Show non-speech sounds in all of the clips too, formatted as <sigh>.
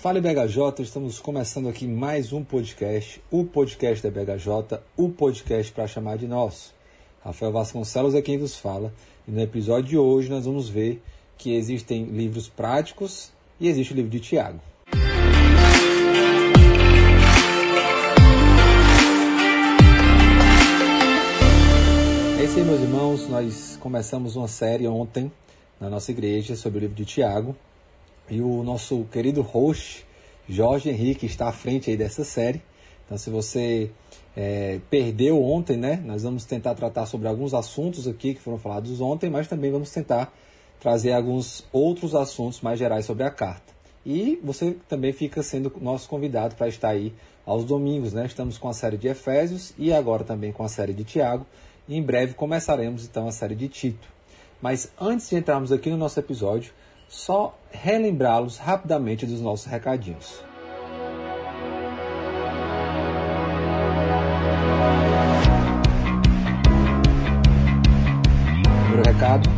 Fala BHJ, estamos começando aqui mais um podcast, o podcast da BHJ, o podcast para chamar de nosso. Rafael Vasconcelos é quem vos fala e no episódio de hoje nós vamos ver que existem livros práticos e existe o livro de Tiago. É isso aí, meus irmãos. Nós começamos uma série ontem na nossa igreja sobre o livro de Tiago. E o nosso querido host, Jorge Henrique, está à frente aí dessa série. Então, se você é, perdeu ontem, né? Nós vamos tentar tratar sobre alguns assuntos aqui que foram falados ontem, mas também vamos tentar trazer alguns outros assuntos mais gerais sobre a carta. E você também fica sendo nosso convidado para estar aí aos domingos, né? Estamos com a série de Efésios e agora também com a série de Tiago. E em breve começaremos então a série de Tito. Mas antes de entrarmos aqui no nosso episódio, só relembrá-los rapidamente dos nossos recadinhos. Primeiro recado,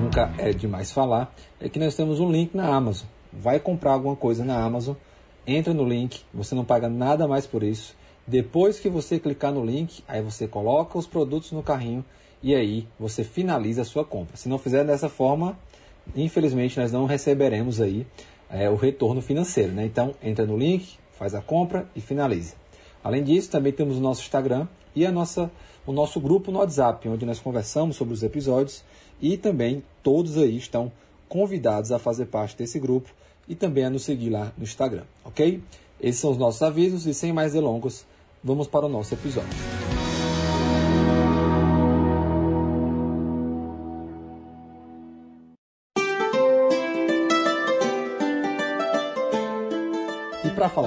nunca é demais falar, é que nós temos um link na Amazon. Vai comprar alguma coisa na Amazon, entra no link, você não paga nada mais por isso. Depois que você clicar no link, aí você coloca os produtos no carrinho e aí você finaliza a sua compra. Se não fizer dessa forma, infelizmente nós não receberemos aí é, o retorno financeiro. Né? Então entra no link, faz a compra e finaliza. Além disso, também temos o nosso Instagram e a nossa, o nosso grupo no WhatsApp, onde nós conversamos sobre os episódios e também todos aí estão convidados a fazer parte desse grupo e também a nos seguir lá no Instagram, ok? Esses são os nossos avisos e sem mais delongas, vamos para o nosso episódio.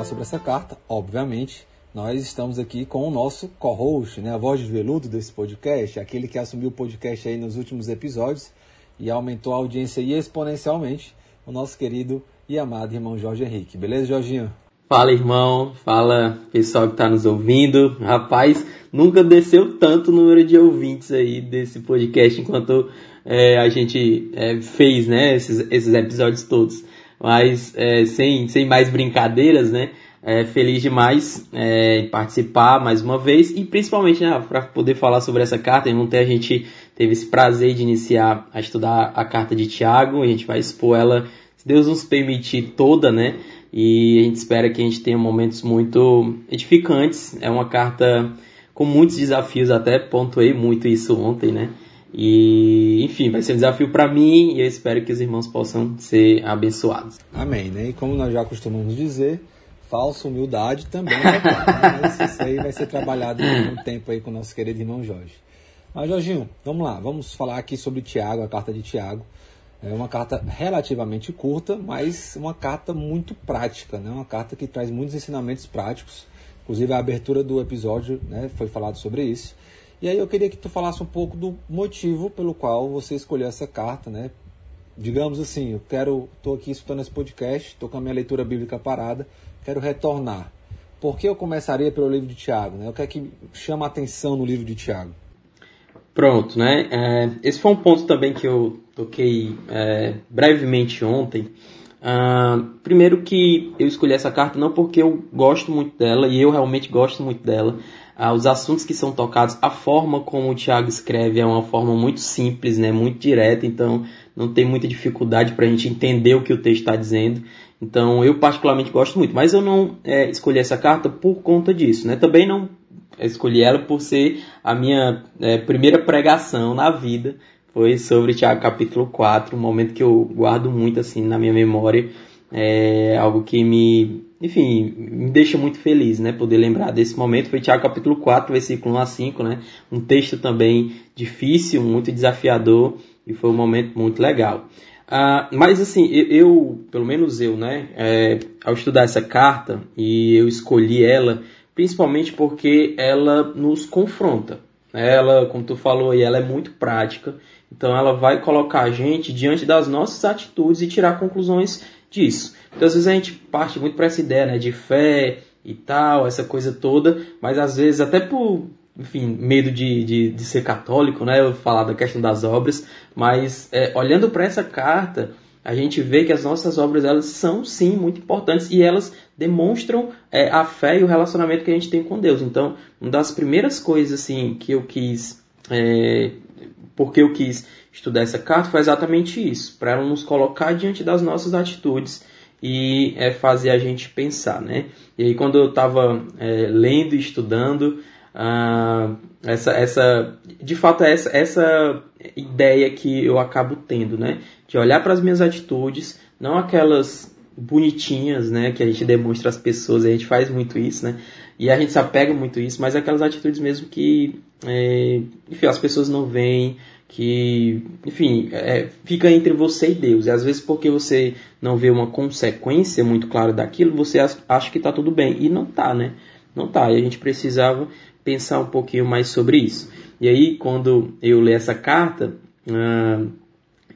Falar sobre essa carta, obviamente, nós estamos aqui com o nosso co-host, né, a voz de veludo desse podcast, aquele que assumiu o podcast aí nos últimos episódios e aumentou a audiência exponencialmente, o nosso querido e amado irmão Jorge Henrique. Beleza, Jorginho? Fala, irmão. Fala, pessoal que está nos ouvindo. Rapaz, nunca desceu tanto o número de ouvintes aí desse podcast enquanto é, a gente é, fez, né, esses, esses episódios todos. Mas é, sem, sem mais brincadeiras, né? É, feliz demais é, em participar mais uma vez e principalmente né, para poder falar sobre essa carta. Ontem a gente teve esse prazer de iniciar a estudar a carta de Tiago. A gente vai expor ela, se Deus nos permitir, toda, né? E a gente espera que a gente tenha momentos muito edificantes. É uma carta com muitos desafios, até pontuei muito isso ontem, né? E, enfim, vai ser um desafio para mim e eu espero que os irmãos possam ser abençoados. Amém, né? E como nós já costumamos dizer, falsa humildade também é né? <laughs> Mas isso aí vai ser trabalhado um tempo aí com o nosso querido irmão Jorge. Mas, Jorginho, vamos lá, vamos falar aqui sobre Tiago, a carta de Tiago. É uma carta relativamente curta, mas uma carta muito prática, né? Uma carta que traz muitos ensinamentos práticos. Inclusive a abertura do episódio, né, foi falado sobre isso. E aí eu queria que tu falasse um pouco do motivo pelo qual você escolheu essa carta, né? Digamos assim, eu quero, estou aqui escutando esse podcast, estou com a minha leitura bíblica parada, quero retornar. Por que eu começaria pelo livro de Tiago? Né? O que é que chama a atenção no livro de Tiago? Pronto, né? É, esse foi um ponto também que eu toquei é, brevemente ontem. Uh, primeiro que eu escolhi essa carta não porque eu gosto muito dela, e eu realmente gosto muito dela, ah, os assuntos que são tocados, a forma como o Tiago escreve é uma forma muito simples, né, muito direta, então não tem muita dificuldade para a gente entender o que o texto está dizendo. Então eu particularmente gosto muito, mas eu não é, escolhi essa carta por conta disso, né? Também não escolhi ela por ser a minha é, primeira pregação na vida, foi sobre Tiago capítulo 4, um momento que eu guardo muito assim na minha memória, é algo que me enfim, me deixa muito feliz, né, poder lembrar desse momento. Foi Tiago capítulo 4, versículo 1 a 5, né, um texto também difícil, muito desafiador, e foi um momento muito legal. Ah, mas assim, eu, eu, pelo menos eu, né, é, ao estudar essa carta, e eu escolhi ela, principalmente porque ela nos confronta. Ela, como tu falou aí, ela é muito prática, então ela vai colocar a gente diante das nossas atitudes e tirar conclusões disso. Então, às vezes a gente parte muito para essa ideia né, de fé e tal, essa coisa toda, mas às vezes até por, enfim, medo de, de, de ser católico, né, eu falar da questão das obras, mas é, olhando para essa carta, a gente vê que as nossas obras elas são sim muito importantes e elas demonstram é, a fé e o relacionamento que a gente tem com Deus. Então, uma das primeiras coisas assim que eu quis, é, porque eu quis estudar essa carta foi exatamente isso, para ela nos colocar diante das nossas atitudes e é, fazer a gente pensar, né? E aí quando eu estava é, lendo e estudando, ah, essa, essa, de fato, essa, essa ideia que eu acabo tendo, né? De olhar para as minhas atitudes, não aquelas bonitinhas, né? Que a gente demonstra às pessoas, a gente faz muito isso, né? E a gente se apega muito a isso, mas aquelas atitudes mesmo que, é, enfim, as pessoas não veem, que, enfim, é, fica entre você e Deus. E às vezes porque você não vê uma consequência muito clara daquilo, você acha que está tudo bem. E não está, né? Não está. E a gente precisava pensar um pouquinho mais sobre isso. E aí, quando eu leio essa carta, uh,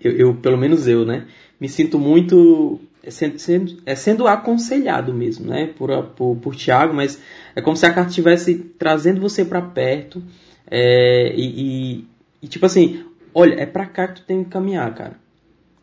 eu, eu, pelo menos eu, né, me sinto muito sendo, sendo, é sendo aconselhado mesmo, né, por, por, por Tiago, mas é como se a carta estivesse trazendo você para perto é, e, e, e, tipo assim, olha, é para cá que tu tem que caminhar, cara.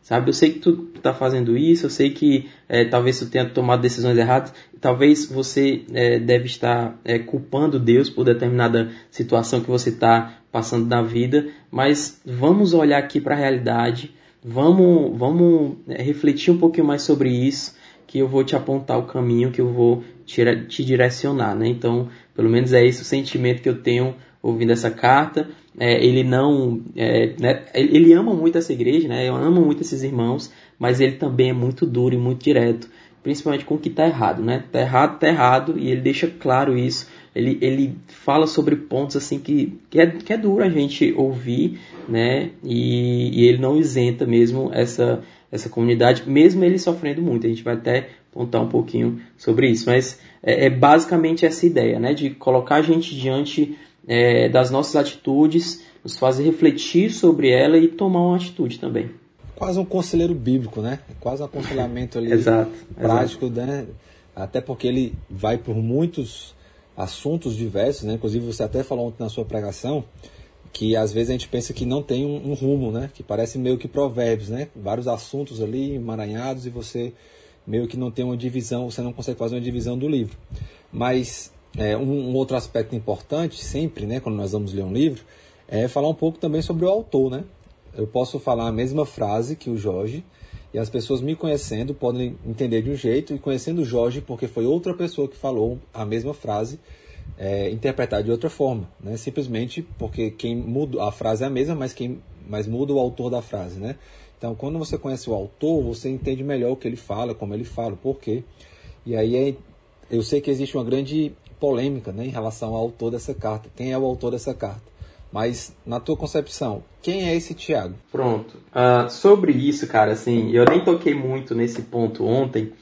Sabe, eu sei que tu está fazendo isso, eu sei que é, talvez tu tenha tomado decisões erradas, talvez você é, deve estar é, culpando Deus por determinada situação que você está passando na vida, mas vamos olhar aqui para a realidade, vamos, vamos é, refletir um pouquinho mais sobre isso, que eu vou te apontar o caminho, que eu vou te, te direcionar, né? Então, pelo menos é esse o sentimento que eu tenho ouvindo essa carta. É, ele não, é, né, ele ama muito essa igreja, né? Ama muito esses irmãos, mas ele também é muito duro e muito direto, principalmente com o que está errado, né? Tá errado, tá errado, e ele deixa claro isso. Ele, ele fala sobre pontos assim que, que, é, que é duro a gente ouvir, né? E, e ele não isenta mesmo essa, essa comunidade, mesmo ele sofrendo muito. A gente vai até contar um pouquinho sobre isso, mas é, é basicamente essa ideia, né? De colocar a gente diante é, das nossas atitudes, nos fazer refletir sobre ela e tomar uma atitude também. Quase um conselheiro bíblico, né? Quase um aconselhamento ali <laughs> exato, prático, exato. né? Até porque ele vai por muitos assuntos diversos, né? Inclusive você até falou ontem na sua pregação que às vezes a gente pensa que não tem um, um rumo, né? Que parece meio que provérbios, né? Vários assuntos ali emaranhados e você meio que não tem uma divisão, você não consegue fazer uma divisão do livro. Mas é, um, um, outro aspecto importante, sempre, né, quando nós vamos ler um livro, é falar um pouco também sobre o autor, né? Eu posso falar a mesma frase que o Jorge, e as pessoas me conhecendo podem entender de um jeito, e conhecendo Jorge, porque foi outra pessoa que falou a mesma frase, é, interpretar de outra forma, né? Simplesmente porque quem muda a frase é a mesma, mas quem mas muda o autor da frase, né? Então, quando você conhece o autor, você entende melhor o que ele fala, como ele fala, por quê. E aí é, eu sei que existe uma grande polêmica né, em relação ao autor dessa carta. Quem é o autor dessa carta? Mas, na tua concepção, quem é esse Tiago? Pronto. Uh, sobre isso, cara, assim, eu nem toquei muito nesse ponto ontem.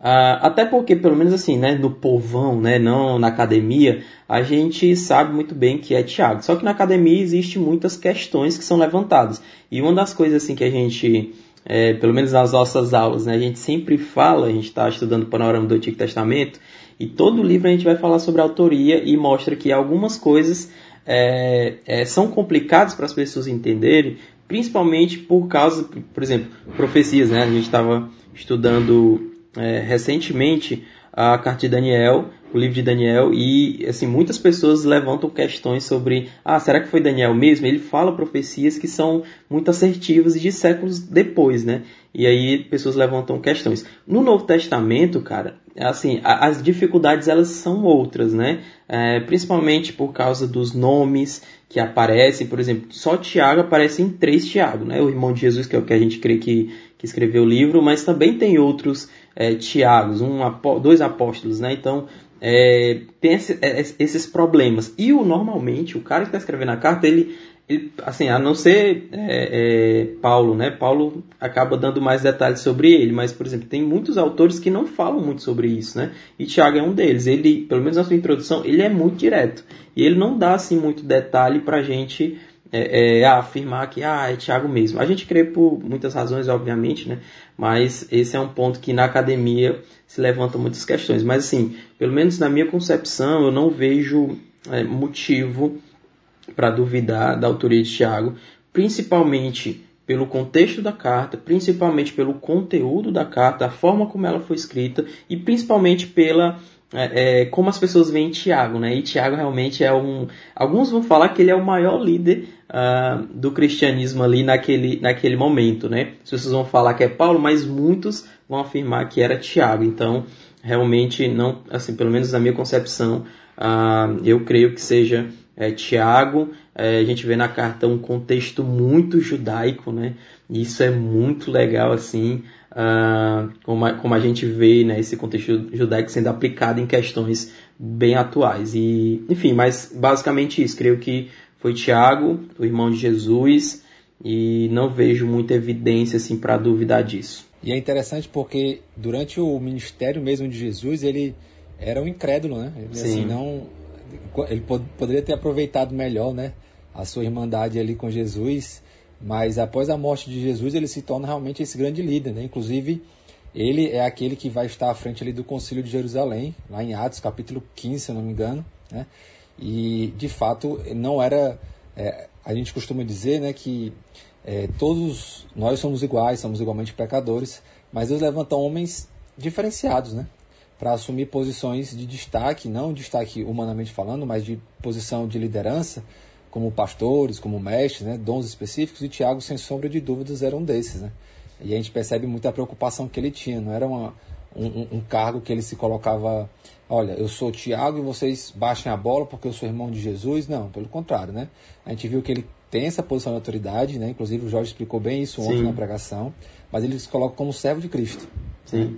Uh, até porque, pelo menos assim, né, no povão, né, não na academia, a gente sabe muito bem que é Tiago. Só que na academia existe muitas questões que são levantadas. E uma das coisas assim que a gente, é, pelo menos nas nossas aulas, né, a gente sempre fala, a gente está estudando o panorama do Antigo Testamento, e todo livro a gente vai falar sobre autoria e mostra que algumas coisas é, é, são complicadas para as pessoas entenderem, principalmente por causa, por exemplo, profecias. Né? A gente estava estudando é, recentemente a carta de Daniel, o livro de Daniel, e assim, muitas pessoas levantam questões sobre, ah, será que foi Daniel mesmo? Ele fala profecias que são muito assertivas e de séculos depois, né? E aí pessoas levantam questões. No Novo Testamento, cara, assim, as dificuldades elas são outras, né? É, principalmente por causa dos nomes que aparecem, por exemplo, só Tiago aparece em três Tiago, né? O irmão de Jesus, que é o que a gente crê que, que escreveu o livro, mas também tem outros é, Tiagos, um, dois apóstolos, né? Então, é, tem esse, é, esses problemas. E o, normalmente, o cara que está escrevendo a carta, ele, ele, assim, a não ser é, é, Paulo, né? Paulo acaba dando mais detalhes sobre ele, mas, por exemplo, tem muitos autores que não falam muito sobre isso, né? E Tiago é um deles. Ele, pelo menos na sua introdução, ele é muito direto. E ele não dá, assim, muito detalhe pra gente é, é, afirmar que ah, é Tiago mesmo. A gente crê por muitas razões, obviamente, né? Mas esse é um ponto que na academia se levantam muitas questões. Mas, assim, pelo menos na minha concepção, eu não vejo motivo para duvidar da autoria de Tiago, principalmente pelo contexto da carta, principalmente pelo conteúdo da carta, a forma como ela foi escrita e principalmente pela é, é, como as pessoas veem Tiago, né? E Tiago realmente é um. Alguns vão falar que ele é o maior líder uh, do cristianismo ali naquele, naquele momento, né? As pessoas vão falar que é Paulo, mas muitos vão afirmar que era Tiago. Então, realmente, não, assim, pelo menos na minha concepção, uh, eu creio que seja é, Tiago. É, a gente vê na carta um contexto muito judaico, né? Isso é muito legal, assim uh, como, a, como a gente vê né, esse contexto judaico sendo aplicado em questões bem atuais. E, enfim, mas basicamente isso. Creio que foi Tiago, o irmão de Jesus, e não vejo muita evidência assim, para duvidar disso. E é interessante porque durante o ministério mesmo de Jesus, ele era um incrédulo, né? Ele, Sim. Assim, não, ele pod poderia ter aproveitado melhor né, a sua irmandade ali com Jesus mas após a morte de Jesus, ele se torna realmente esse grande líder. Né? Inclusive, ele é aquele que vai estar à frente ali do Concílio de Jerusalém, lá em Atos, capítulo 15, se eu não me engano. Né? E, de fato, não era... É, a gente costuma dizer né, que é, todos nós somos iguais, somos igualmente pecadores, mas Deus levanta homens diferenciados, né? Para assumir posições de destaque, não destaque humanamente falando, mas de posição de liderança, como pastores, como mestres, né, dons específicos, e Tiago, sem sombra de dúvidas, era um desses. Né? E a gente percebe muita preocupação que ele tinha, não era uma, um, um, cargo que ele se colocava, olha, eu sou Tiago e vocês baixem a bola porque eu sou irmão de Jesus. Não, pelo contrário, né? A gente viu que ele tem essa posição de autoridade, né? Inclusive o Jorge explicou bem isso ontem Sim. na pregação, mas ele se coloca como servo de Cristo. Sim. Né?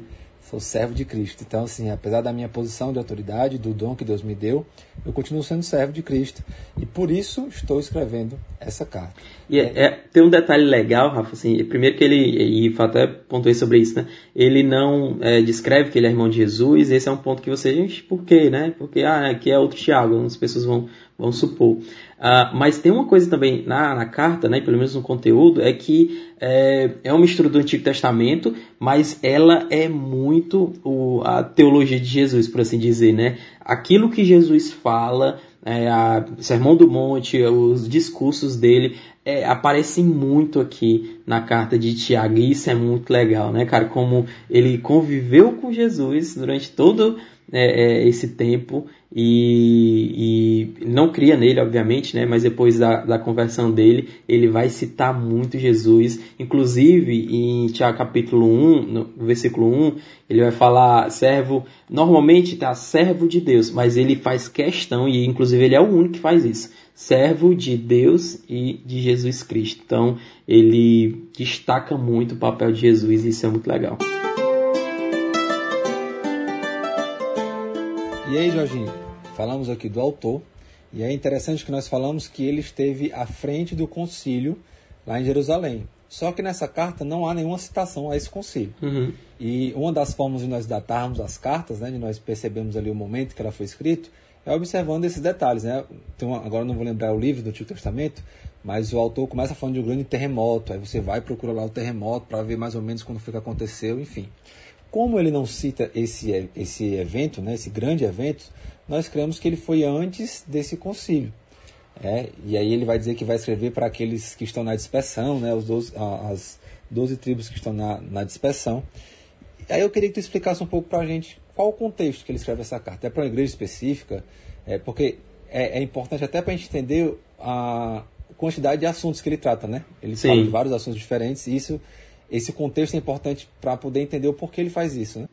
Sou servo de Cristo. Então, assim, apesar da minha posição de autoridade, do dom que Deus me deu, eu continuo sendo servo de Cristo. E por isso estou escrevendo essa carta. E é, é, tem um detalhe legal, Rafa, assim, primeiro que ele, e até pontuei sobre isso, né? Ele não é, descreve que ele é irmão de Jesus, esse é um ponto que você, gente, por quê, né? Porque, ah, aqui é outro Tiago, as pessoas vão, vão supor. Uh, mas tem uma coisa também na, na carta, né, pelo menos no conteúdo, é que é, é uma mistura do Antigo Testamento, mas ela é muito o, a teologia de Jesus, por assim dizer, né? Aquilo que Jesus fala, é, a Sermão do Monte, os discursos dele, é, aparecem muito aqui na carta de Tiago, e isso é muito legal, né, cara? Como ele conviveu com Jesus durante todo é, é, esse tempo e, e, não cria nele, obviamente, né? Mas depois da, da conversão dele, ele vai citar muito Jesus. Inclusive, em Tiago capítulo 1, no versículo 1, ele vai falar servo, normalmente tá servo de Deus, mas ele faz questão, e inclusive ele é o único que faz isso, servo de Deus e de Jesus Cristo. Então, ele destaca muito o papel de Jesus e isso é muito legal. E aí, Jorginho, falamos aqui do autor, e é interessante que nós falamos que ele esteve à frente do concílio lá em Jerusalém. Só que nessa carta não há nenhuma citação a esse concílio. Uhum. E uma das formas de nós datarmos as cartas, né, de nós percebemos ali o momento que ela foi escrita, é observando esses detalhes. Né? Uma, agora não vou lembrar o livro do Antigo Testamento, mas o autor começa falando de um grande terremoto, aí você vai procurar lá o terremoto para ver mais ou menos quando foi que aconteceu, enfim. Como ele não cita esse, esse evento, né, esse grande evento, nós cremos que ele foi antes desse concílio. É, e aí ele vai dizer que vai escrever para aqueles que estão na dispersão, né, os 12, as 12 tribos que estão na, na dispersão. Aí eu queria que tu explicasse um pouco para a gente qual o contexto que ele escreve essa carta. É para uma igreja específica? É, porque é, é importante até para a gente entender a quantidade de assuntos que ele trata, né? Ele Sim. fala de vários assuntos diferentes e isso esse contexto é importante para poder entender o porquê ele faz isso, né?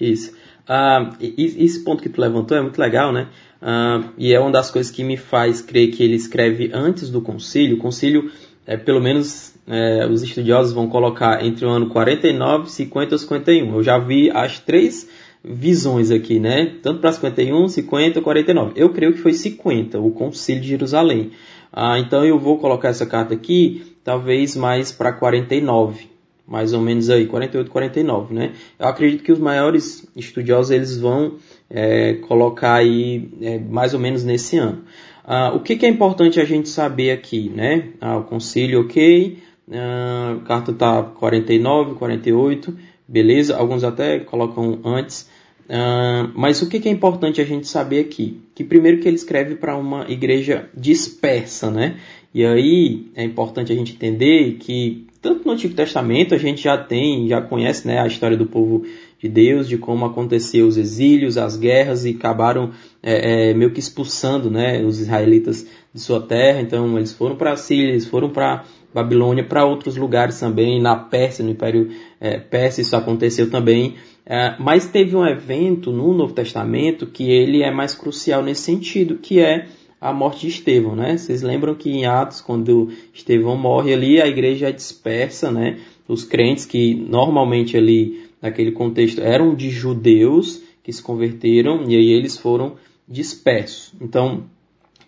Isso. Uh, esse ponto que tu levantou é muito legal, né? Uh, e é uma das coisas que me faz crer que ele escreve antes do concílio. O concílio, é, pelo menos é, os estudiosos vão colocar entre o ano 49, 50 ou 51. Eu já vi as três visões aqui, né? Tanto para 51, 50 ou 49. Eu creio que foi 50, o concílio de Jerusalém. Ah, então eu vou colocar essa carta aqui, talvez mais para 49 mais ou menos aí, 48, 49, né? Eu acredito que os maiores estudiosos eles vão é, colocar aí é, mais ou menos nesse ano. Ah, o que, que, é importante a gente saber aqui, né? Ah, o concílio, ok, ah, a carta tá 49, 48, beleza? Alguns até colocam antes. Uh, mas o que, que, é importante a gente saber aqui? Que primeiro que ele escreve para uma igreja dispersa, né? E aí é importante a gente entender que tanto no Antigo Testamento a gente já tem, já conhece né, a história do povo de Deus, de como aconteceu os exílios, as guerras e acabaram é, é, meio que expulsando né, os israelitas de sua terra. Então eles foram para a Síria, eles foram para Babilônia, para outros lugares também, na Pérsia, no Império é, Pérsia isso aconteceu também. É, mas teve um evento no Novo Testamento que ele é mais crucial nesse sentido, que é a morte de Estevão, né? Vocês lembram que em Atos, quando Estevão morre ali, a igreja é dispersa, né? Os crentes que normalmente ali, naquele contexto, eram de judeus que se converteram e aí eles foram dispersos. Então,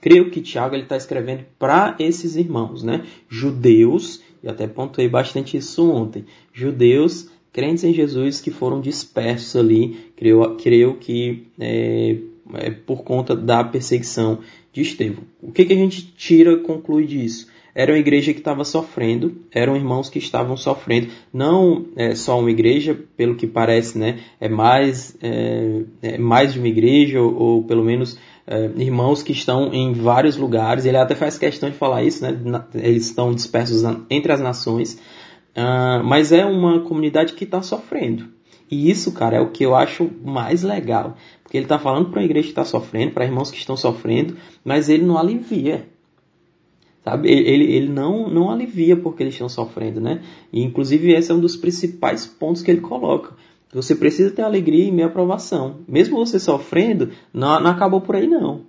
creio que Tiago está escrevendo para esses irmãos, né? Judeus, e até pontuei bastante isso ontem, judeus crentes em Jesus que foram dispersos ali, creio, creio que é, é por conta da perseguição de Estevão. O que, que a gente tira, conclui disso? Era uma igreja que estava sofrendo, eram irmãos que estavam sofrendo, não é só uma igreja, pelo que parece, né? É mais, é, é mais de uma igreja, ou, ou pelo menos é, irmãos que estão em vários lugares. Ele até faz questão de falar isso, né? Eles estão dispersos entre as nações, uh, mas é uma comunidade que está sofrendo. E isso, cara, é o que eu acho mais legal. Porque ele está falando para a igreja que está sofrendo, para irmãos que estão sofrendo, mas ele não alivia. Sabe? Ele, ele não, não alivia porque eles estão sofrendo, né? E, inclusive, esse é um dos principais pontos que ele coloca. Você precisa ter alegria e minha aprovação. Mesmo você sofrendo, não, não acabou por aí, não.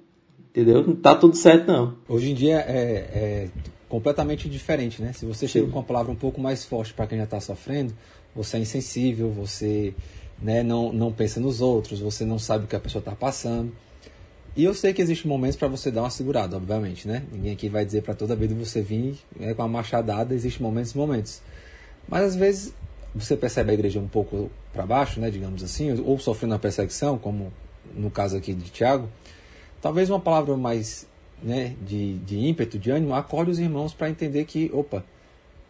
Entendeu? Não tá tudo certo, não. Hoje em dia é, é completamente diferente, né? Se você chega com uma palavra um pouco mais forte para quem já está sofrendo, você é insensível, você né, não, não pensa nos outros, você não sabe o que a pessoa está passando. E eu sei que existem momentos para você dar uma segurada, obviamente, né? Ninguém aqui vai dizer para toda vez você vir né, com a machadada, existem momentos e momentos. Mas às vezes você percebe a igreja um pouco para baixo, né, digamos assim, ou sofrendo uma perseguição, como no caso aqui de Tiago. Talvez uma palavra mais né, de, de ímpeto, de ânimo, acorde os irmãos para entender que, opa,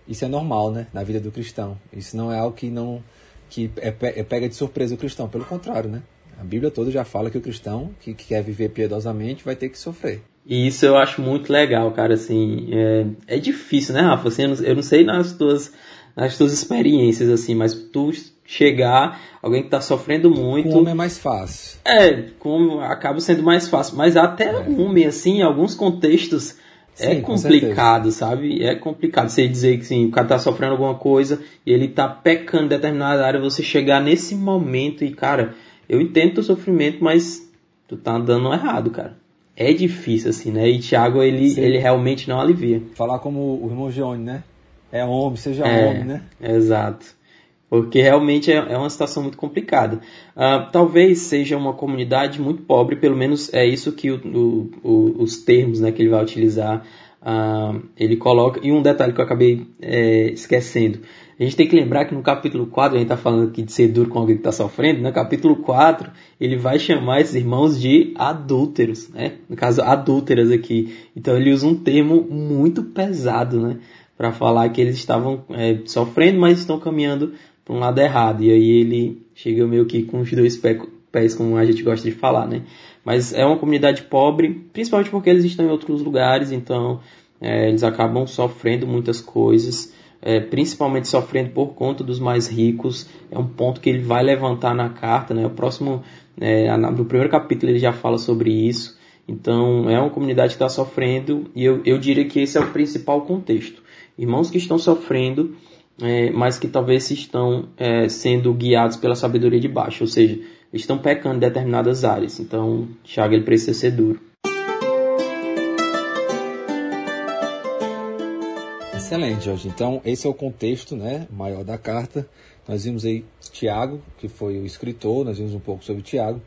isso é normal, né, na vida do cristão. Isso não é algo que não que é, é pega de surpresa o cristão, pelo contrário, né? A Bíblia toda já fala que o cristão que, que quer viver piedosamente vai ter que sofrer. E isso eu acho muito legal, cara, assim, é, é difícil, né, Rafa? Assim, eu, não, eu não sei nas tuas, nas tuas experiências, assim, mas tu chegar, alguém que está sofrendo muito. Com homem é mais fácil. É, com, acaba sendo mais fácil. Mas até é. homem, assim, em alguns contextos, é Sim, complicado, sabe? É complicado você dizer que sim, o cara tá sofrendo alguma coisa e ele tá pecando em determinada área, você chegar nesse momento e, cara, eu entendo o sofrimento, mas tu tá andando errado, cara. É difícil, assim, né? E Thiago, ele, ele realmente não alivia. Falar como o irmão Johnny, né? É homem, seja é, homem, né? Exato porque realmente é, é uma situação muito complicada. Uh, talvez seja uma comunidade muito pobre, pelo menos é isso que o, o, os termos né, que ele vai utilizar, uh, ele coloca. E um detalhe que eu acabei é, esquecendo. A gente tem que lembrar que no capítulo 4, a gente está falando aqui de ser duro com alguém que está sofrendo, no capítulo 4, ele vai chamar esses irmãos de adúlteros, né? No caso, adúlteras aqui. Então ele usa um termo muito pesado, né? Para falar que eles estavam é, sofrendo, mas estão caminhando para um lado errado. E aí ele chega meio que com os dois pés, como a gente gosta de falar, né? Mas é uma comunidade pobre, principalmente porque eles estão em outros lugares, então é, eles acabam sofrendo muitas coisas, é, principalmente sofrendo por conta dos mais ricos. É um ponto que ele vai levantar na carta, né? O próximo, é, no primeiro capítulo ele já fala sobre isso. Então é uma comunidade que está sofrendo e eu, eu diria que esse é o principal contexto. Irmãos que estão sofrendo é, mas que talvez estão é, sendo guiados pela sabedoria de baixo, ou seja, estão pecando em determinadas áreas. Então, Tiago ele precisa ser duro. Excelente, Jorge. Então, esse é o contexto né, maior da carta. Nós vimos aí Tiago, que foi o escritor, nós vimos um pouco sobre Tiago.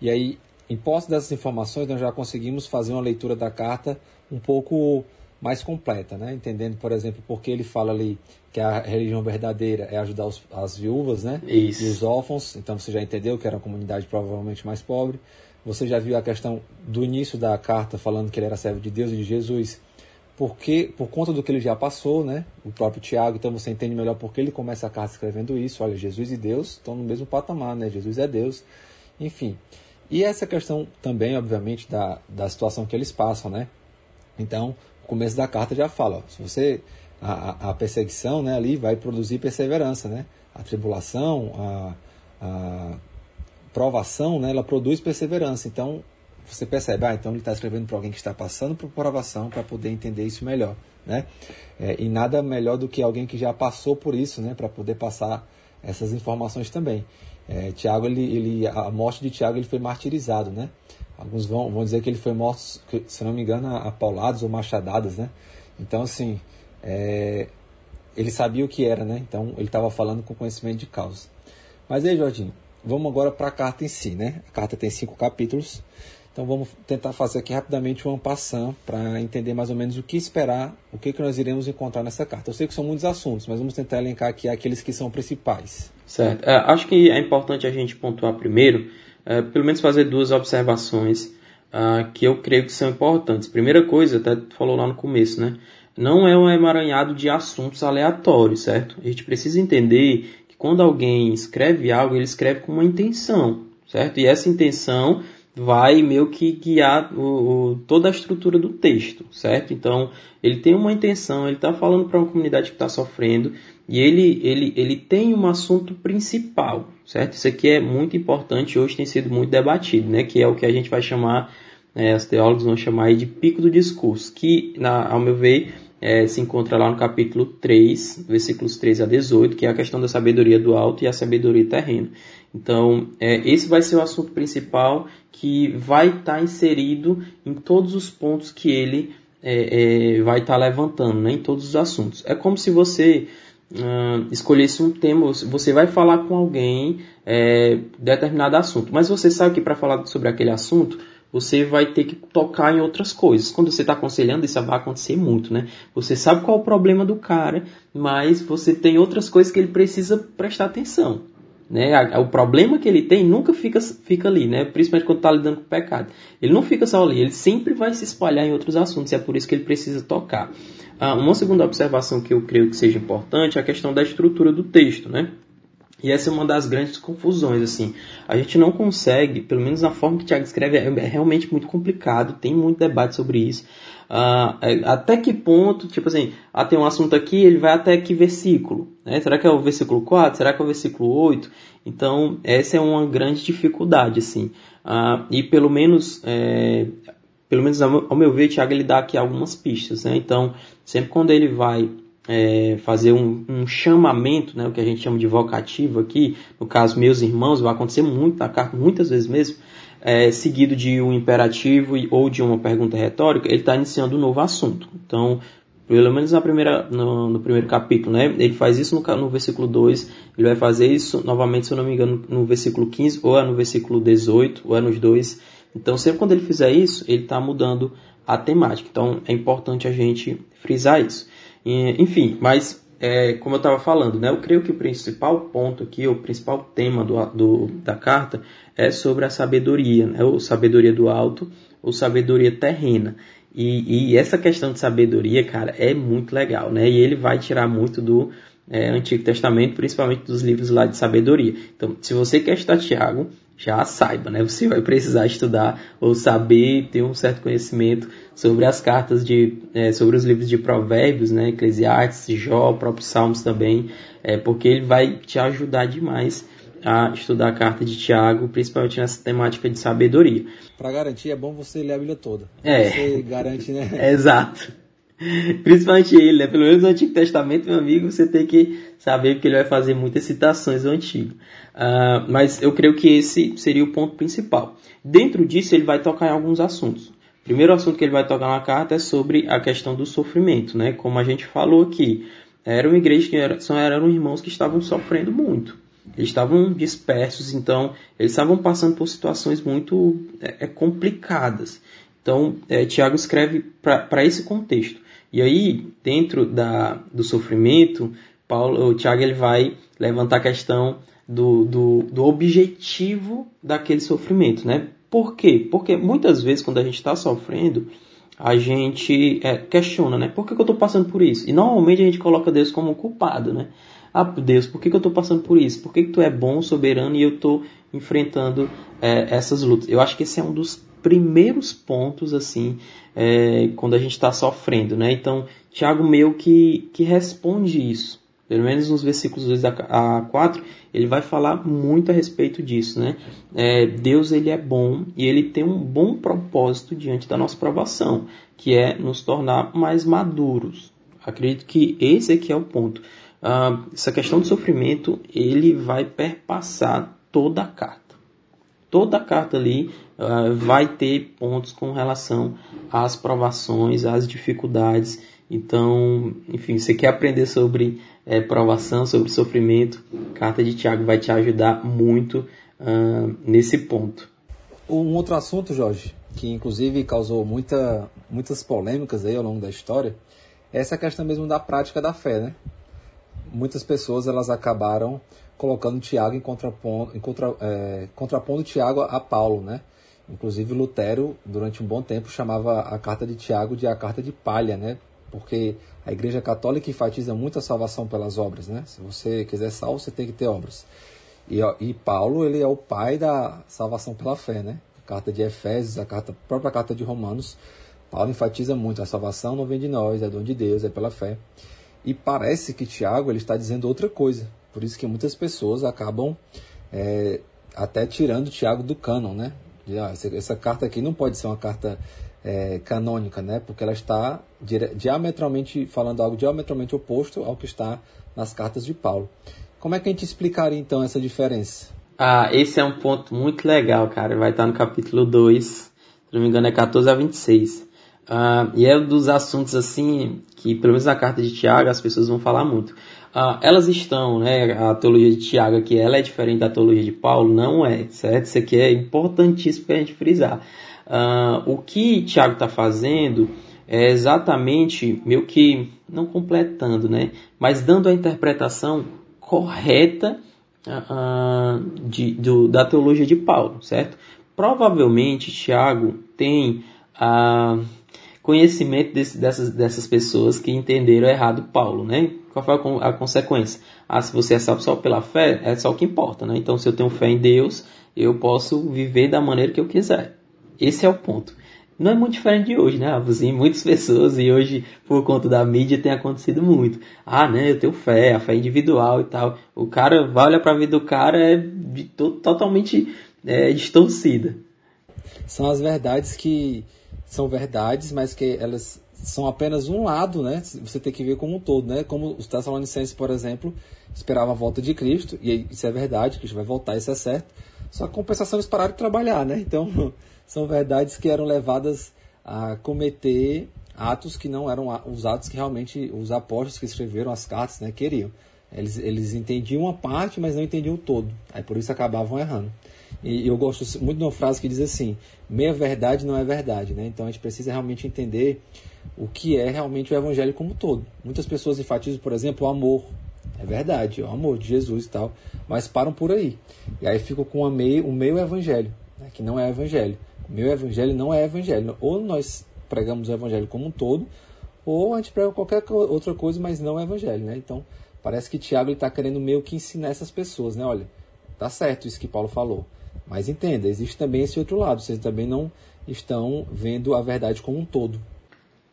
E aí, em posse dessas informações, nós já conseguimos fazer uma leitura da carta um pouco mais completa, né? Entendendo, por exemplo, porque ele fala ali que a religião verdadeira é ajudar os, as viúvas, né? Isso. E os órfãos. Então você já entendeu que era uma comunidade provavelmente mais pobre. Você já viu a questão do início da carta falando que ele era servo de Deus e de Jesus, porque por conta do que ele já passou, né? O próprio Tiago, então você entende melhor porque ele começa a carta escrevendo isso. Olha, Jesus e Deus estão no mesmo patamar, né? Jesus é Deus. Enfim. E essa questão também, obviamente, da, da situação que eles passam, né? Então, começo da carta já fala, ó, se você a, a, perseguição né, ali vai produzir perseverança, né? A tribulação, a, a provação, né, ela produz perseverança. Então, você percebe, ah, então ele está escrevendo para alguém que está passando por provação para poder entender isso melhor, né? É, e nada melhor do que alguém que já passou por isso, né, para poder passar essas informações também. É, Tiago, ele, ele, a morte de Tiago, ele foi martirizado, né? Alguns vão, vão dizer que ele foi morto, se não me engano, a, pauladas ou machadadas, né? Então, assim, é, ele sabia o que era, né? Então, ele estava falando com conhecimento de causa. Mas aí, Jorginho, vamos agora para a carta em si, né? A carta tem cinco capítulos. Então vamos tentar fazer aqui rapidamente um passant para entender mais ou menos o que esperar, o que, que nós iremos encontrar nessa carta. Eu sei que são muitos assuntos, mas vamos tentar elencar aqui aqueles que são principais. Certo. É, acho que é importante a gente pontuar primeiro, é, pelo menos fazer duas observações uh, que eu creio que são importantes. Primeira coisa, até falou lá no começo, né? Não é um emaranhado de assuntos aleatórios, certo? A gente precisa entender que quando alguém escreve algo, ele escreve com uma intenção, certo? E essa intenção vai meio que guiar o, o, toda a estrutura do texto, certo? Então, ele tem uma intenção, ele está falando para uma comunidade que está sofrendo e ele, ele, ele tem um assunto principal, certo? Isso aqui é muito importante, hoje tem sido muito debatido, né? Que é o que a gente vai chamar, é, os teólogos vão chamar de pico do discurso, que, na, ao meu ver, é, se encontra lá no capítulo 3, versículos 13 a 18, que é a questão da sabedoria do alto e a sabedoria terrena. Então, é, esse vai ser o assunto principal que vai estar tá inserido em todos os pontos que ele é, é, vai estar tá levantando, né, em todos os assuntos. É como se você uh, escolhesse um tema, você vai falar com alguém é, determinado assunto, mas você sabe que para falar sobre aquele assunto, você vai ter que tocar em outras coisas. Quando você está aconselhando, isso vai acontecer muito, né? Você sabe qual é o problema do cara, mas você tem outras coisas que ele precisa prestar atenção. Né? O problema que ele tem nunca fica, fica ali, né? principalmente quando está lidando com o pecado. Ele não fica só ali, ele sempre vai se espalhar em outros assuntos, e é por isso que ele precisa tocar. Ah, uma segunda observação que eu creio que seja importante é a questão da estrutura do texto. Né? E essa é uma das grandes confusões, assim. A gente não consegue, pelo menos na forma que o Tiago escreve, é, é realmente muito complicado, tem muito debate sobre isso. Uh, até que ponto, tipo assim, ah, tem um assunto aqui, ele vai até que versículo? Né? Será que é o versículo 4? Será que é o versículo 8? Então, essa é uma grande dificuldade, assim. Uh, e pelo menos, é, pelo menos ao meu ver, Tiago ele dá aqui algumas pistas, né? Então, sempre quando ele vai é, fazer um, um, chamamento, né, o que a gente chama de vocativo aqui, no caso, meus irmãos, vai acontecer muito na carta, muitas vezes mesmo, é, seguido de um imperativo ou de uma pergunta retórica, ele está iniciando um novo assunto. Então, pelo menos na primeira, no, no, primeiro capítulo, né? Ele faz isso no, no, versículo 2, ele vai fazer isso novamente, se eu não me engano, no versículo 15, ou é no versículo 18, ou é nos dois. Então, sempre quando ele fizer isso, ele está mudando a temática. Então, é importante a gente frisar isso. Enfim, mas é, como eu estava falando, né, eu creio que o principal ponto aqui, o principal tema do, do, da carta é sobre a sabedoria, né, ou sabedoria do alto, ou sabedoria terrena. E, e, essa questão de sabedoria, cara, é muito legal, né? E ele vai tirar muito do é, Antigo Testamento, principalmente dos livros lá de sabedoria. Então, se você quer estudar Tiago, já saiba, né? Você vai precisar estudar ou saber, ter um certo conhecimento sobre as cartas de, é, sobre os livros de Provérbios, né? Eclesiastes, Jó, próprios Salmos também, é, porque ele vai te ajudar demais a estudar a carta de Tiago, principalmente nessa temática de sabedoria. Para garantir, é bom você ler a Bíblia toda. É. Você garante, né? <laughs> Exato. <laughs> Principalmente ele, né? Pelo menos no Antigo Testamento, meu amigo, você tem que saber porque ele vai fazer muitas citações do Antigo. Uh, mas eu creio que esse seria o ponto principal. Dentro disso, ele vai tocar em alguns assuntos. O primeiro assunto que ele vai tocar na carta é sobre a questão do sofrimento, né? Como a gente falou aqui, era uma igreja que era, eram irmãos que estavam sofrendo muito. Eles estavam dispersos, então eles estavam passando por situações muito é, é complicadas. Então, é, Tiago escreve para esse contexto. E aí, dentro da, do sofrimento, Paulo, o Tiago ele vai levantar a questão do, do, do objetivo daquele sofrimento, né? Por quê? Porque muitas vezes quando a gente está sofrendo, a gente é, questiona, né? Por que, que eu estou passando por isso? E normalmente a gente coloca Deus como culpado, né? Ah, Deus, por que, que eu estou passando por isso? Por que, que tu é bom, soberano e eu estou enfrentando é, essas lutas. Eu acho que esse é um dos primeiros pontos, assim, é, quando a gente está sofrendo, né? Então, Tiago meio que, que responde isso. Pelo menos nos versículos 2 a 4, ele vai falar muito a respeito disso, né? É, Deus, ele é bom e ele tem um bom propósito diante da nossa provação, que é nos tornar mais maduros. Acredito que esse aqui é o ponto. Ah, essa questão do sofrimento, ele vai perpassar toda a carta. Toda a carta ali uh, vai ter pontos com relação às provações, às dificuldades. Então, enfim, você quer aprender sobre é, provação, sobre sofrimento, a carta de Tiago vai te ajudar muito uh, nesse ponto. Um outro assunto, Jorge, que inclusive causou muita, muitas polêmicas aí ao longo da história, é essa questão mesmo da prática da fé, né? Muitas pessoas elas acabaram colocando Tiago em contraponto, em contra, é, contrapondo Tiago a Paulo, né? Inclusive Lutero, durante um bom tempo, chamava a carta de Tiago de a carta de palha, né? Porque a Igreja Católica enfatiza muito a salvação pelas obras, né? Se você quiser salvo, você tem que ter obras. E, e Paulo, ele é o pai da salvação pela fé, né? A carta de Efésios, a, carta, a própria carta de Romanos, Paulo enfatiza muito, a salvação não vem de nós, é dom de Deus, é pela fé. E parece que Tiago ele está dizendo outra coisa. Por isso que muitas pessoas acabam é, até tirando Tiago do cânon, né? Ah, essa, essa, carta aqui não pode ser uma carta é, canônica, né? Porque ela está diametralmente falando algo diametralmente oposto ao que está nas cartas de Paulo. Como é que a gente explicaria então essa diferença? Ah, esse é um ponto muito legal, cara. Vai estar no capítulo 2, se não me engano é 14 a 26. Ah, e é um dos assuntos assim que, pelo menos na carta de Tiago, as pessoas vão falar muito. Ah, elas estão, né, a teologia de Tiago aqui, ela é diferente da teologia de Paulo? Não é, certo? Isso aqui é importantíssimo para a gente frisar. Ah, o que Tiago está fazendo é exatamente, meio que, não completando, né, mas dando a interpretação correta uh, de, do, da teologia de Paulo, certo? Provavelmente Tiago tem uh, conhecimento desse, dessas, dessas pessoas que entenderam errado Paulo, né? Qual foi a, a, consequência? Ah, se você é salvo só pela fé, é só o que importa, né? Então, se eu tenho fé em Deus, eu posso viver da maneira que eu quiser. Esse é o ponto. Não é muito diferente de hoje, né? Assim, muitas <laughs> pessoas, e hoje, por conta da mídia, tem acontecido muito. Ah, né? Eu tenho fé, a fé individual e tal. O cara vai olhar para a vida do cara é de, totalmente é, distorcida. São as verdades que são verdades, mas que elas são apenas um lado, né? Você tem que ver como um todo, né? Como os Tessalonicenses, por exemplo, esperavam a volta de Cristo, e isso é verdade, Cristo vai voltar, isso é certo. Só que compensação eles pararam de trabalhar, né? Então, <laughs> são verdades que eram levadas a cometer atos que não eram os atos que realmente os apóstolos que escreveram as cartas, né, queriam. Eles, eles entendiam uma parte, mas não entendiam o todo. Aí por isso acabavam errando. E eu gosto muito de uma frase que diz assim: meia verdade não é verdade, né? Então a gente precisa realmente entender o que é realmente o evangelho como um todo. Muitas pessoas enfatizam, por exemplo, o amor. É verdade, o amor de Jesus e tal, mas param por aí. E aí ficam com meio, o meio evangelho, né? que não é evangelho. O meu evangelho não é evangelho. Ou nós pregamos o evangelho como um todo, ou a gente prega qualquer outra coisa, mas não é evangelho, né? Então, parece que Tiago está querendo meio que ensinar essas pessoas, né? Olha, tá certo isso que Paulo falou. Mas entenda, existe também esse outro lado. Vocês também não estão vendo a verdade como um todo.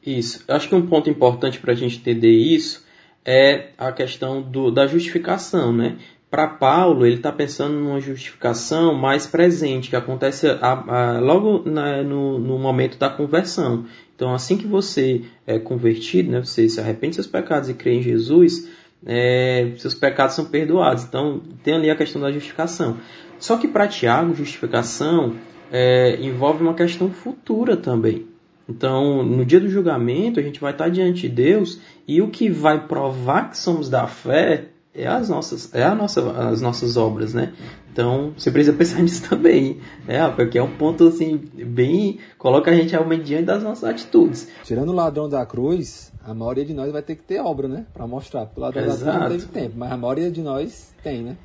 Isso. Eu acho que um ponto importante para a gente entender isso é a questão do, da justificação, né? Para Paulo, ele está pensando numa justificação mais presente, que acontece a, a, logo na, no, no, momento da conversão. Então, assim que você é convertido, né, você se arrepende dos seus pecados e crê em Jesus, é, seus pecados são perdoados. Então, tem ali a questão da justificação. Só que para Tiago, justificação é, envolve uma questão futura também. Então, no dia do julgamento, a gente vai estar diante de Deus e o que vai provar que somos da fé é as nossas, é a nossa, as nossas obras, né? Então, você precisa pensar <laughs> nisso também, né? Porque é um ponto assim bem coloca a gente realmente diante das nossas atitudes. Tirando o ladrão da cruz, a maioria de nós vai ter que ter obra, né? Para mostrar. O ladrão Exato. da cruz não teve tempo, mas a maioria de nós tem, né?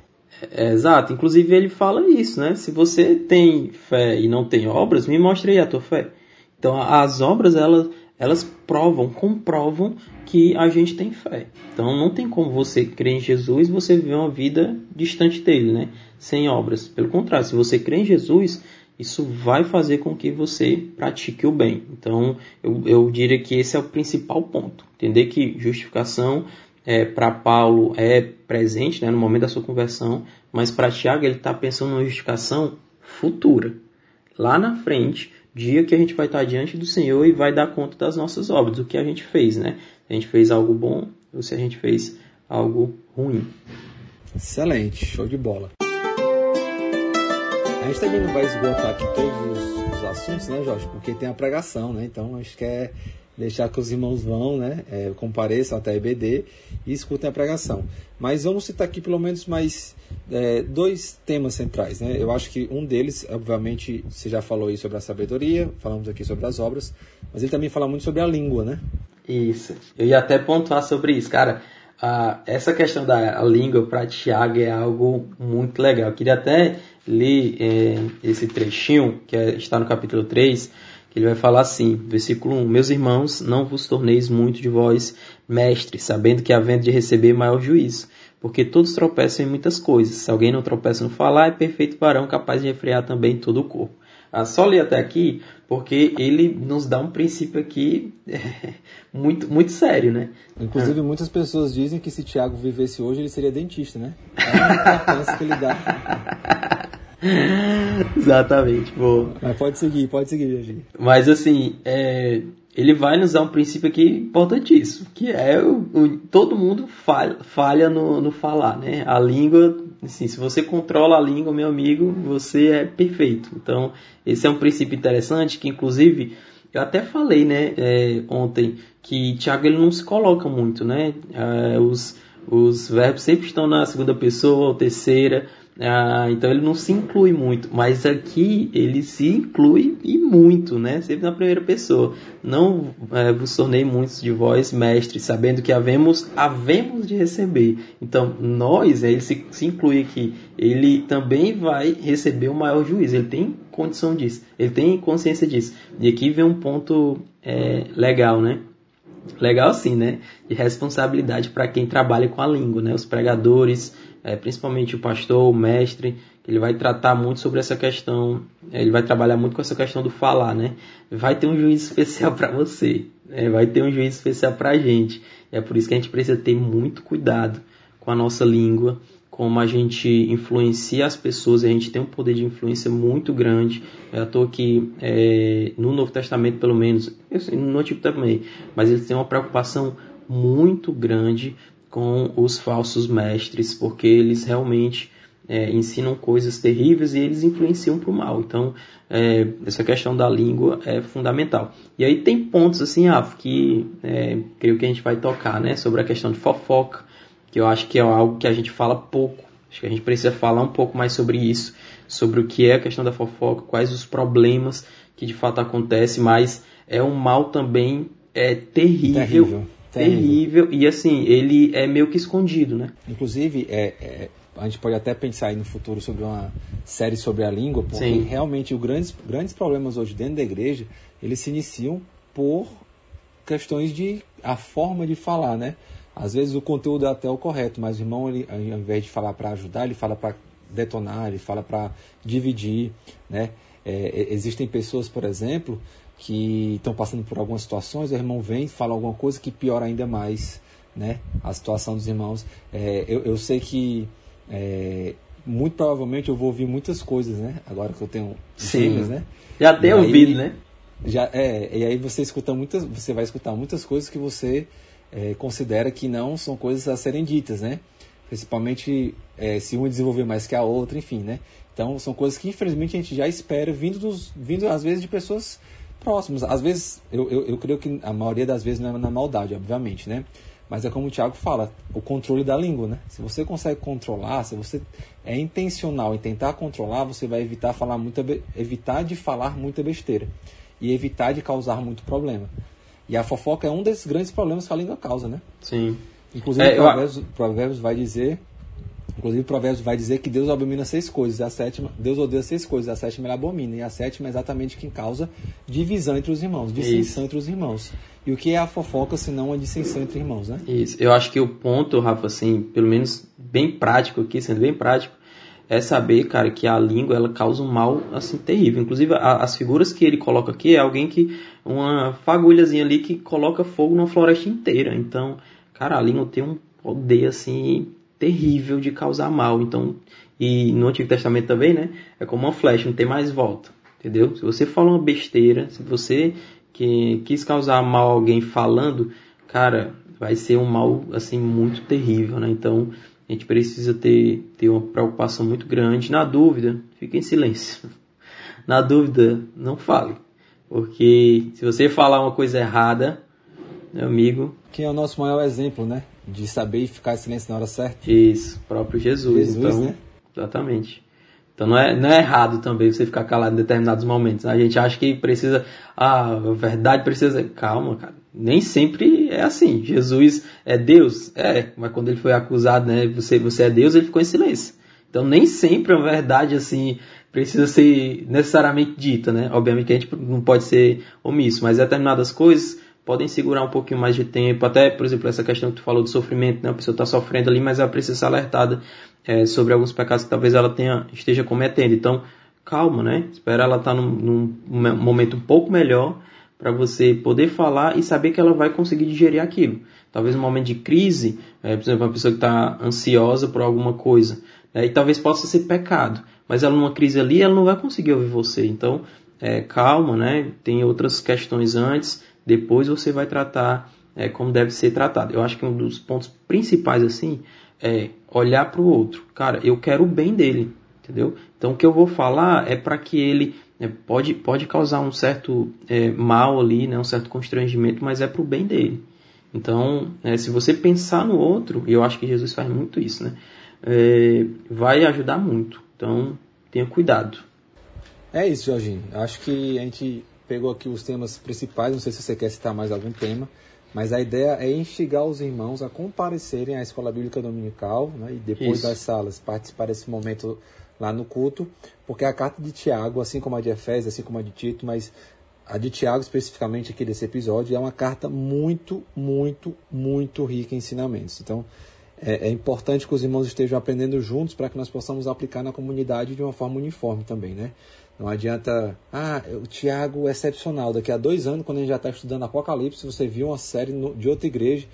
É, exato, inclusive ele fala isso, né? Se você tem fé e não tem obras, me mostre aí a tua fé. Então as obras elas, elas provam, comprovam que a gente tem fé. Então não tem como você crer em Jesus e você viver uma vida distante dele, né? sem obras. Pelo contrário, se você crê em Jesus, isso vai fazer com que você pratique o bem. Então, eu, eu diria que esse é o principal ponto. Entender que justificação é, para Paulo é presente né, no momento da sua conversão, mas para Tiago ele está pensando numa justificação futura. Lá na frente, dia que a gente vai estar diante do Senhor e vai dar conta das nossas obras, do que a gente fez, né? Se a gente fez algo bom ou se a gente fez algo ruim. Excelente, show de bola. A gente também não vai esgotar aqui todos os, os assuntos, né, Jorge? Porque tem a pregação, né? Então a gente quer deixar que os irmãos vão, né? É, compareçam até a EBD e escutem a pregação. Mas vamos citar aqui pelo menos mais é, dois temas centrais, né? Eu acho que um deles, obviamente, você já falou aí sobre a sabedoria, falamos aqui sobre as obras, mas ele também fala muito sobre a língua, né? Isso. Eu ia até pontuar sobre isso, cara. Ah, essa questão da língua para Tiago é algo muito legal. Eu queria até ler é, esse trechinho que é, está no capítulo 3 que ele vai falar assim, versículo 1: Meus irmãos, não vos torneis muito de vós mestres, sabendo que havendo de receber maior juízo, porque todos tropeçam em muitas coisas. Se alguém não tropeça no falar, é perfeito varão, capaz de refrear também todo o corpo. Ah, só ler até aqui, porque ele nos dá um princípio aqui é, <laughs> muito, muito sério, né? Inclusive, muitas pessoas dizem que se Tiago vivesse hoje, ele seria dentista, né? <laughs> É a importância que ele dá. <laughs> <laughs> Exatamente, boa. Mas pode seguir, pode seguir, Virgínia. Mas assim, é, ele vai nos dar um princípio aqui importantíssimo, que é o, o todo mundo falha, falha no, no, falar, né? A língua, assim, se você controla a língua, meu amigo, você é perfeito. Então, esse é um princípio interessante que, inclusive, eu até falei, né, é, ontem, que Tiago ele não se coloca muito, né? É, os, os verbos sempre estão na segunda pessoa ou terceira. Ah, então ele não se inclui muito, mas aqui ele se inclui e muito, né? Sempre na primeira pessoa. Não é, vos tornei muitos de vós mestres, sabendo que havemos, havemos de receber. Então nós, é, ele se, se inclui aqui, ele também vai receber o maior juízo. Ele tem condição disso, ele tem consciência disso. E aqui vem um ponto é, legal, né? Legal sim, né? De responsabilidade para quem trabalha com a língua, né? Os pregadores é, principalmente o pastor, o mestre, ele vai tratar muito sobre essa questão, é, ele vai trabalhar muito com essa questão do falar, né? Vai ter um juízo <laughs> especial para você, né? vai ter um juízo especial para a gente. É por isso que a gente precisa ter muito cuidado com a nossa língua, como a gente influencia as pessoas, a gente tem um poder de influência muito grande. Eu estou aqui é, no Novo Testamento, pelo menos, no Antigo também, mas eles têm uma preocupação muito grande com os falsos mestres, porque eles realmente é, ensinam coisas terríveis e eles influenciam para o mal. Então, é, essa questão da língua é fundamental. E aí tem pontos assim, ah, que é, creio que a gente vai tocar, né, sobre a questão de fofoca, que eu acho que é algo que a gente fala pouco. Acho que a gente precisa falar um pouco mais sobre isso, sobre o que é a questão da fofoca, quais os problemas que de fato acontecem, mas é um mal também é terrível. terrível terrível. E assim, ele é meio que escondido, né? Inclusive, é, é, a gente pode até pensar aí no futuro sobre uma série sobre a língua, porque Sim. realmente os grandes, grandes problemas hoje dentro da igreja, eles se iniciam por questões de a forma de falar, né? Às vezes o conteúdo é até o correto, mas o irmão, ele, ao invés de falar para ajudar, ele fala para detonar, ele fala para dividir, né? É, existem pessoas, por exemplo, que estão passando por algumas situações, o irmão vem fala alguma coisa que piora ainda mais né, a situação dos irmãos. É, eu, eu sei que é, muito provavelmente eu vou ouvir muitas coisas, né? Agora que eu tenho filhos, né? Já tem ouvido, né? Já, é, e aí você escuta muitas, você vai escutar muitas coisas que você é, considera que não são coisas a serem ditas, né? Principalmente é, se uma desenvolver mais que a outra, enfim, né? Então são coisas que infelizmente a gente já espera vindo dos, vindo às vezes de pessoas próximos. Às vezes, eu, eu, eu creio que a maioria das vezes não é na maldade, obviamente, né? Mas é como o Tiago fala, o controle da língua, né? Se você consegue controlar, se você é intencional em tentar controlar, você vai evitar falar muita evitar de falar muita besteira e evitar de causar muito problema. E a fofoca é um desses grandes problemas que a língua causa, né? Sim. Inclusive, é, Provérbios, eu... Provérbios vai dizer Inclusive, o Provérbios vai dizer que Deus abomina seis coisas, a sétima, Deus odeia seis coisas, a sétima ele abomina, e a sétima é exatamente quem causa divisão entre os irmãos, dissensão entre os irmãos. E o que é a fofoca se não a dissensão entre irmãos, né? Isso. Eu acho que o ponto, Rafa, assim, pelo menos bem prático aqui, sendo bem prático, é saber, cara, que a língua ela causa um mal assim terrível. Inclusive, a, as figuras que ele coloca aqui é alguém que uma fagulhazinha ali que coloca fogo numa floresta inteira. Então, cara, a língua tem um poder assim terrível de causar mal. Então, e no Antigo Testamento também, né? É como uma flecha, não tem mais volta. Entendeu? Se você fala uma besteira, se você que quis causar mal a alguém falando, cara, vai ser um mal assim muito terrível, né? Então, a gente precisa ter, ter uma preocupação muito grande. Na dúvida, fique em silêncio. <laughs> Na dúvida, não fale. Porque se você falar uma coisa errada, meu amigo. Quem é o nosso maior exemplo, né? De saber ficar em silêncio na hora certa. Isso, próprio Jesus. Jesus então, né? Exatamente. Então não é, não é errado também você ficar calado em determinados momentos. A gente acha que precisa. A verdade precisa. Calma, cara nem sempre é assim. Jesus é Deus? É, mas quando ele foi acusado, né, você, você é Deus, ele ficou em silêncio. Então nem sempre a verdade assim precisa ser necessariamente dita, né? Obviamente que a gente não pode ser omisso, mas determinadas coisas podem segurar um pouquinho mais de tempo. Até, por exemplo, essa questão que tu falou do sofrimento, né? A pessoa está sofrendo ali, mas ela precisa ser alertada é, sobre alguns pecados que talvez ela tenha, esteja cometendo. Então, calma, né? Espera ela estar tá num, num momento um pouco melhor para você poder falar e saber que ela vai conseguir digerir aquilo. Talvez um momento de crise, é, por exemplo, uma pessoa que está ansiosa por alguma coisa, né, e talvez possa ser pecado, mas ela numa crise ali, ela não vai conseguir ouvir você. Então, é, calma, né? Tem outras questões antes, depois você vai tratar é, como deve ser tratado. Eu acho que um dos pontos principais assim é olhar para o outro. Cara, eu quero o bem dele, entendeu? Então, o que eu vou falar é para que ele é, pode, pode causar um certo é, mal ali, né, um certo constrangimento, mas é para o bem dele. Então, é, se você pensar no outro, e eu acho que Jesus faz muito isso, né, é, vai ajudar muito. Então, tenha cuidado. É isso, Jorginho. Acho que a gente pegou aqui os temas principais. Não sei se você quer citar mais algum tema, mas a ideia é instigar os irmãos a comparecerem à escola bíblica dominical né, e depois isso. das salas participar desse momento lá no culto, porque a carta de Tiago, assim como a de Efésios, assim como a de Tito, mas a de Tiago especificamente aqui desse episódio, é uma carta muito, muito, muito rica em ensinamentos. Então, é, é importante que os irmãos estejam aprendendo juntos para que nós possamos aplicar na comunidade de uma forma uniforme também, né? Não adianta, ah, o Tiago é excepcional. Daqui a dois anos, quando a gente já está estudando Apocalipse, você viu uma série de outra igreja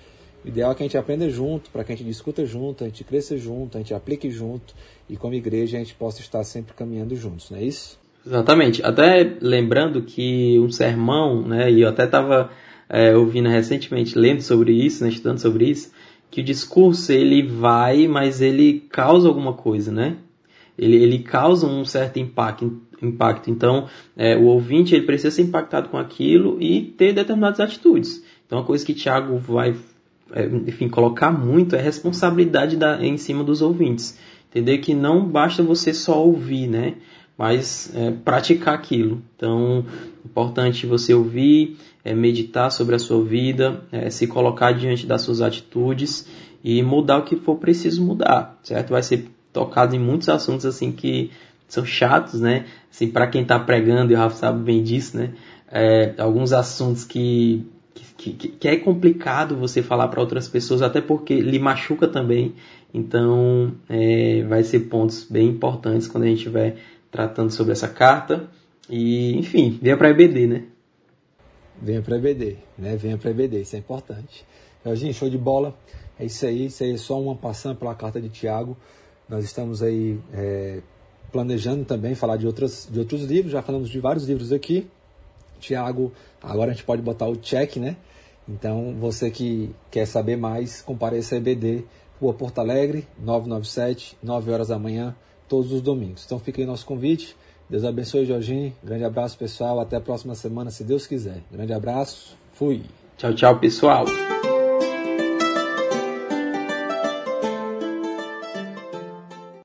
o ideal é que a gente aprenda junto, para que a gente discuta junto, a gente cresça junto, a gente aplique junto e como igreja a gente possa estar sempre caminhando juntos, não é isso? Exatamente. Até lembrando que um sermão, né, e eu até estava é, ouvindo recentemente, lendo sobre isso, né, estudando sobre isso, que o discurso ele vai, mas ele causa alguma coisa, né? Ele, ele causa um certo impacto. Impacto. Então, é, o ouvinte ele precisa ser impactado com aquilo e ter determinadas atitudes. Então, a coisa que Tiago vai é, enfim, colocar muito é responsabilidade da, em cima dos ouvintes. Entender que não basta você só ouvir, né? Mas é, praticar aquilo. Então, importante você ouvir, é, meditar sobre a sua vida, é, se colocar diante das suas atitudes e mudar o que for preciso mudar, certo? Vai ser tocado em muitos assuntos assim que são chatos, né? Assim, para quem está pregando, e o Rafa sabe bem disso, né? É, alguns assuntos que que, que, é complicado você falar para outras pessoas, até porque lhe machuca também. Então, é, vai ser pontos bem importantes quando a gente estiver tratando sobre essa carta. E, enfim, venha para a EBD, né? Venha para a EBD, né? Venha para a EBD, isso é importante. Jorginho, show de bola. É isso aí, isso aí é só uma passando pela carta de Tiago. Nós estamos aí é, planejando também falar de, outras, de outros livros, já falamos de vários livros aqui. Tiago, agora a gente pode botar o check, né? Então, você que quer saber mais, compareça a EBD, Rua Porto Alegre, 997, 9 horas da manhã, todos os domingos. Então, fica aí nosso convite. Deus abençoe, Jorginho. Grande abraço, pessoal. Até a próxima semana, se Deus quiser. Grande abraço. Fui. Tchau, tchau, pessoal.